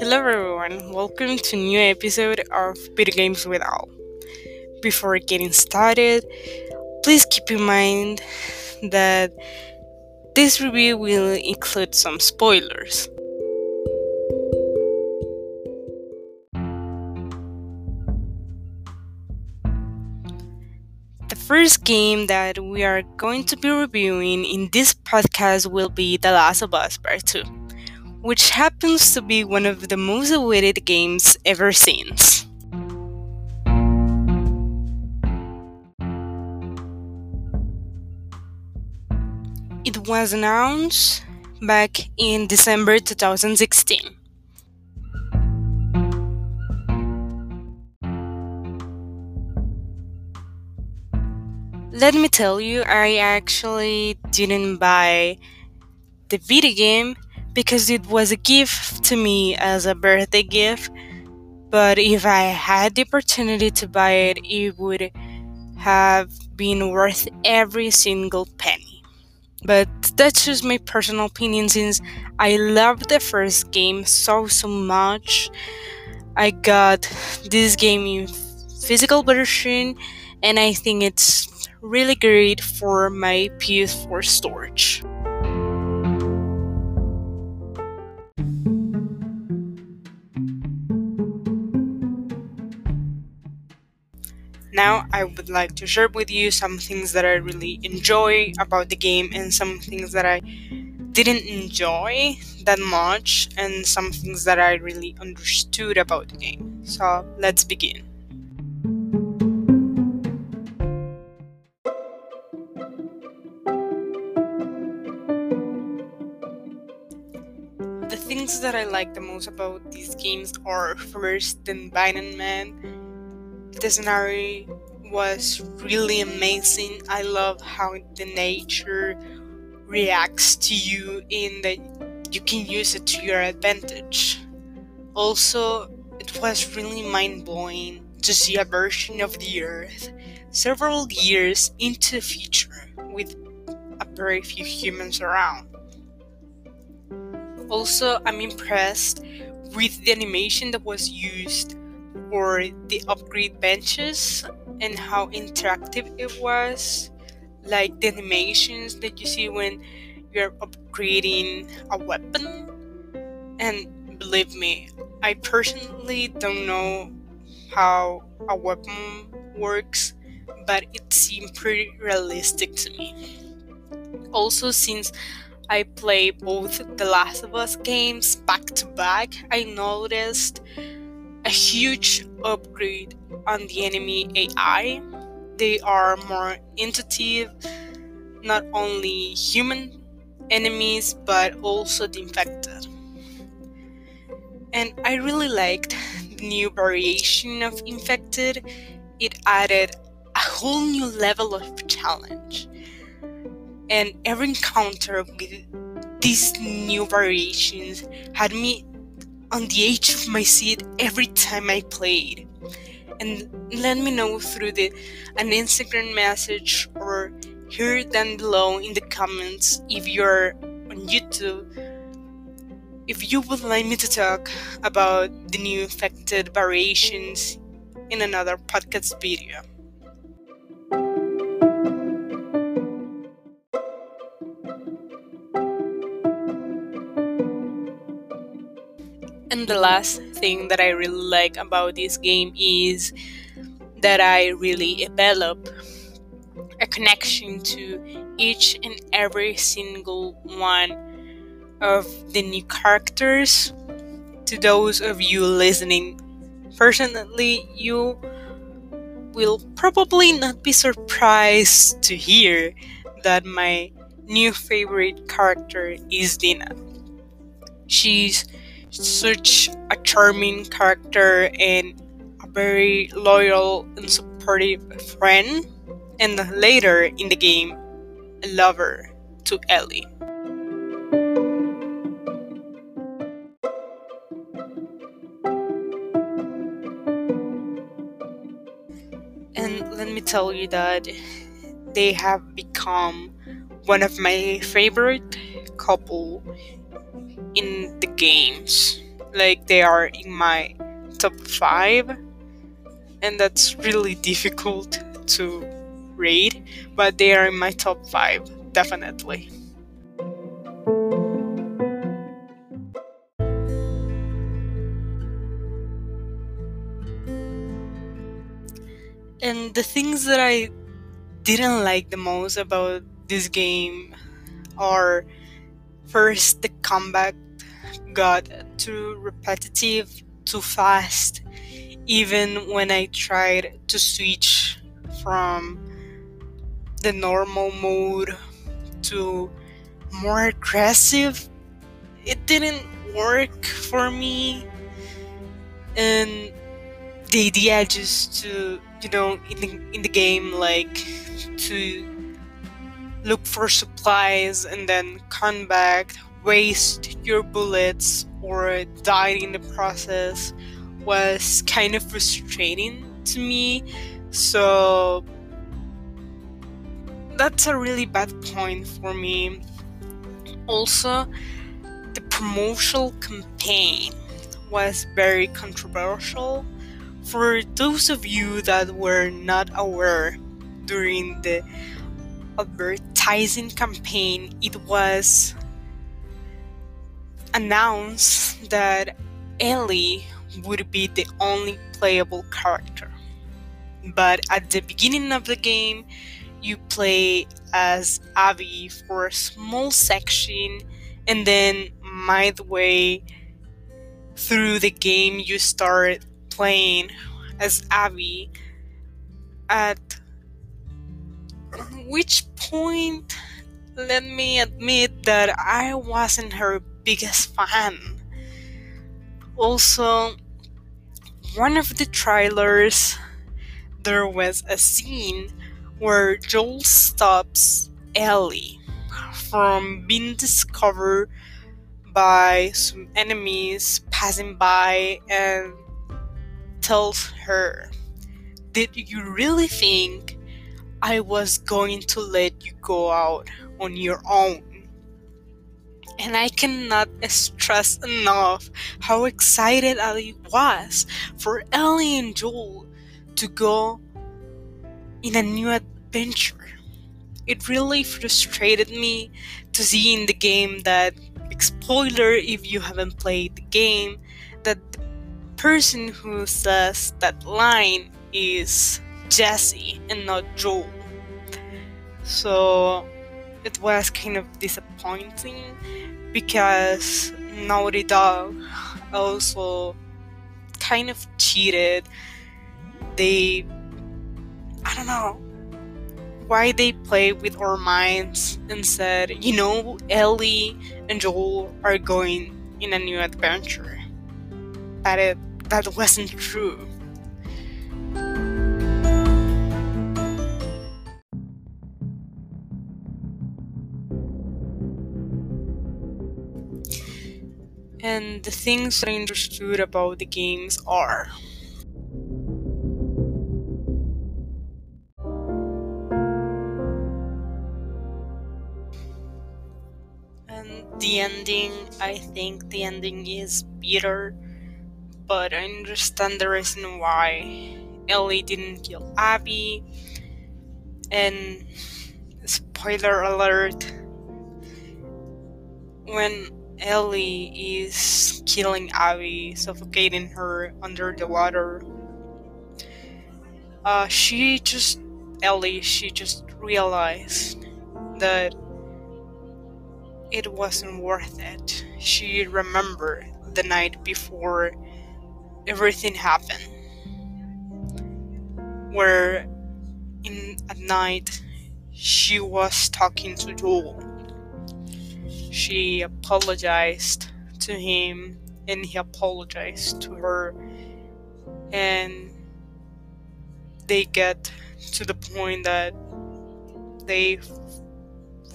Hello everyone, welcome to a new episode of Video Games with Al. Before getting started, please keep in mind that this review will include some spoilers. The first game that we are going to be reviewing in this podcast will be The Last of Us Part 2 which happens to be one of the most awaited games ever since. It was announced back in December 2016. Let me tell you, I actually didn't buy the video game because it was a gift to me as a birthday gift. But if I had the opportunity to buy it, it would have been worth every single penny. But that's just my personal opinion since I loved the first game so, so much. I got this game in physical version and I think it's really great for my PS4 storage. Now, I would like to share with you some things that I really enjoy about the game and some things that I didn't enjoy that much and some things that I really understood about the game. So, let's begin. The things that I like the most about these games are first the environment the scenario was really amazing. I love how the nature reacts to you in that you can use it to your advantage. Also, it was really mind blowing to see a version of the Earth several years into the future with a very few humans around. Also, I'm impressed with the animation that was used for the upgrade benches and how interactive it was like the animations that you see when you're upgrading a weapon. And believe me i personally don't know how a weapon works but it seemed pretty realistic to me. Also since i play both the last of us games back to back i noticed a huge upgrade on the enemy AI. They are more intuitive, not only human enemies but also the infected. And I really liked the new variation of infected. It added a whole new level of challenge. And every encounter with these new variations had me on the edge of my seat every time I played. And let me know through the an Instagram message or here down below in the comments if you're on YouTube if you would like me to talk about the new infected variations in another podcast video. The last thing that I really like about this game is that I really develop a connection to each and every single one of the new characters. To those of you listening, personally, you will probably not be surprised to hear that my new favorite character is Dina. She's such a charming character and a very loyal and supportive friend, and later in the game, a lover to Ellie. And let me tell you that they have become one of my favorite couple in the games. like they are in my top five, and that's really difficult to rate, but they are in my top five, definitely. And the things that I didn't like the most about this game are first the combat got too repetitive, too fast, even when I tried to switch from the normal mode to more aggressive, it didn't work for me. And the idea just to, you know, in the, in the game, like to look for supplies and then come back, waste your bullets, or die in the process was kind of frustrating to me. So that's a really bad point for me. Also, the promotional campaign was very controversial. For those of you that were not aware during the advertising campaign, it was announced that Ellie would be the only playable character. But at the beginning of the game, you play as Abby for a small section, and then midway through the game, you start playing as Abby. At which point, let me admit that I wasn't her biggest fan. Also, one of the trailers, there was a scene where Joel stops Ellie from being discovered by some enemies passing by and tells her, Did you really think I was going to let you go out on your own? And I cannot stress enough how excited I was for Ellie and Joel to go in a new adventure. It really frustrated me to see in the game that, spoiler if you haven't played the game, that the person who says that line is Jesse and not Joel. So it was kind of disappointing because Naughty Dog also kind of cheated. They, I don't know why they play with our minds and said, you know, Ellie and Joel are going in a new adventure. That it that wasn't true. And the things I understood about the games are. And the ending, I think the ending is bitter, but I understand the reason why Ellie didn't kill Abby. And spoiler alert when Ellie is killing Abby, suffocating her under the water. Uh, she just, Ellie, she just realized that it wasn't worth it. She remembered the night before everything happened, where in at night she was talking to Joel she apologized to him and he apologized to her. And they get to the point that they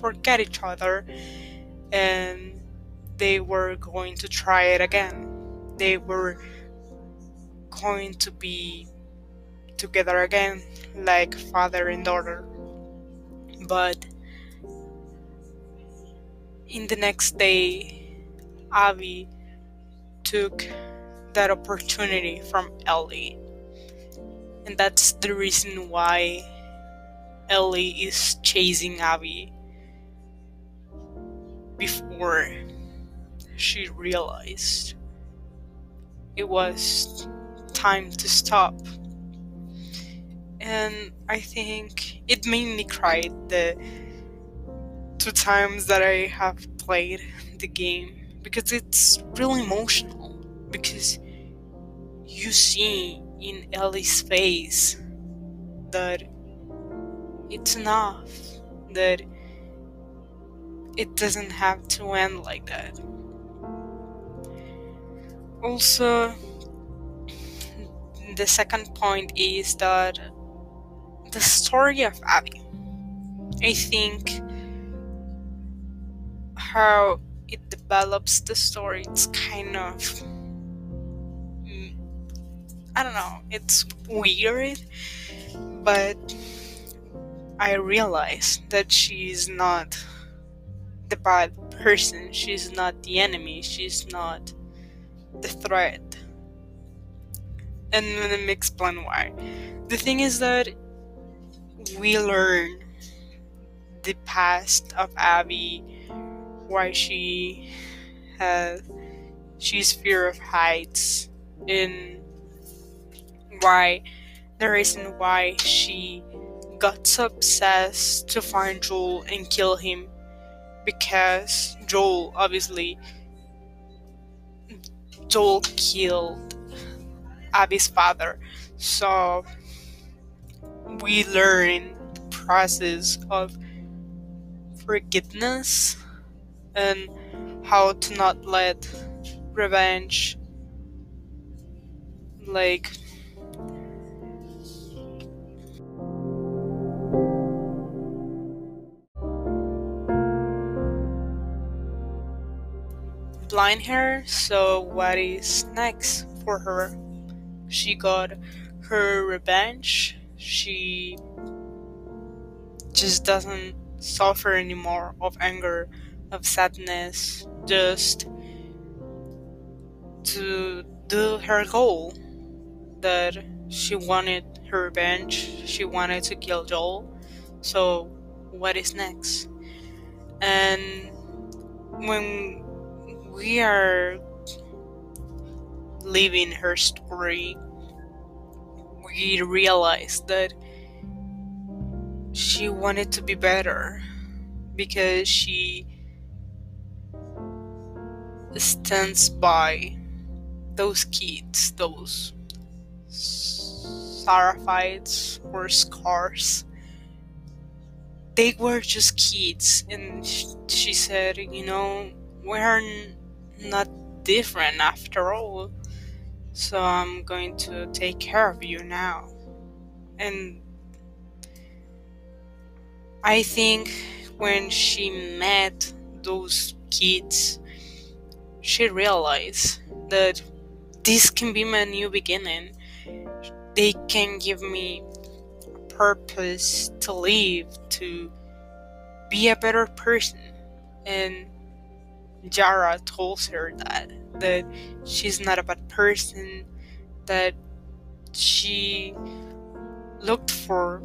forget each other and they were going to try it again. They were going to be together again like father and daughter. But in the next day, Abby took that opportunity from Ellie. And that's the reason why Ellie is chasing Abby before she realized it was time to stop. And I think it made me cry the two times that I have played the game because it's really emotional. Because you see in Ellie's face that it's enough, that it doesn't have to end like that. Also, the second point is that the story of Abby. I think how it develops the story, it's kind of. Mm, I don't know, it's weird, but I realize that she's not the bad person, she's not the enemy, she's not the threat. And let me explain why. The thing is that we learn the past of Abby, why she has she's fear of heights, and why the reason why she got so obsessed to find Joel and kill him because Joel obviously Joel killed Abby's father. So we learn the process of forgiveness and how to not let revenge like blind her so what is next for her? She got her revenge. She just doesn't suffer anymore of anger, of sadness, just to do her goal that she wanted her revenge, she wanted to kill Joel. So, what is next? And when we are living her story, we realize that she wanted to be better because she stands by those kids, those Seraphites or scars. They were just kids, and she said, You know, we're not different after all, so I'm going to take care of you now. And I think when she met those kids, she realized that this can be my new beginning. They can give me a purpose to live, to be a better person. And Yara told her that that she's not a bad person, that she looked for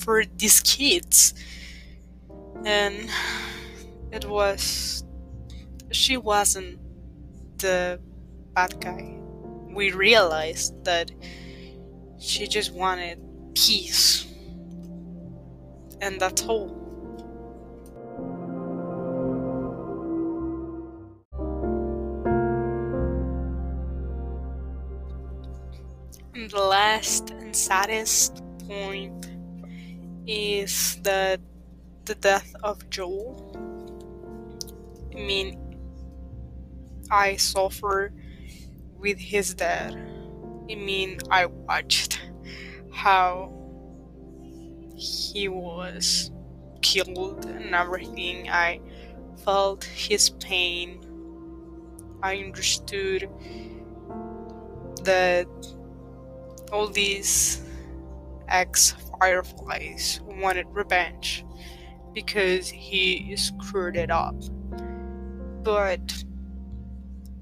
for these kids and it was she wasn't the bad guy. We realized that she just wanted peace. And that's all. And the last and saddest point is that the death of Joel. I mean, I suffer with his death. I mean, I watched how he was killed and everything. I felt his pain. I understood that all these ex Fireflies wanted revenge because he screwed it up. But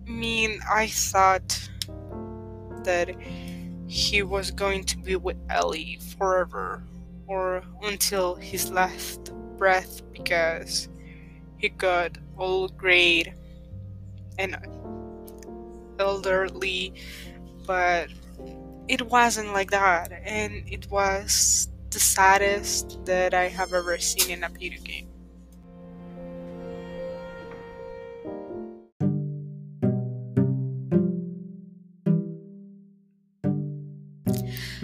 mean, I thought that he was going to be with Ellie forever or until his last breath because he got old grade and elderly, but it wasn't like that, and it was the saddest that I have ever seen in a video game.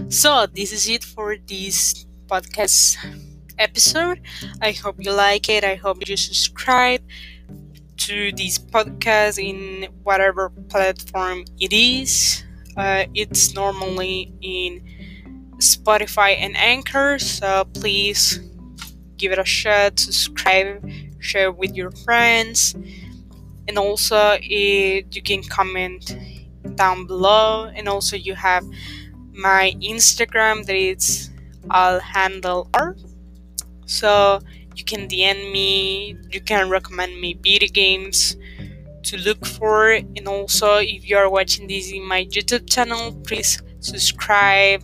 So, this is it for this podcast episode. I hope you like it. I hope you subscribe to this podcast in whatever platform it is. Uh, it's normally in Spotify and Anchor, so please give it a shot, subscribe, share with your friends, and also it, you can comment down below. And also, you have my Instagram that is I'll handle R. So you can DM me, you can recommend me video games to look for. And also, if you are watching this in my YouTube channel, please subscribe,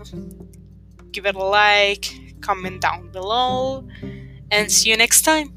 give it a like, comment down below, and see you next time.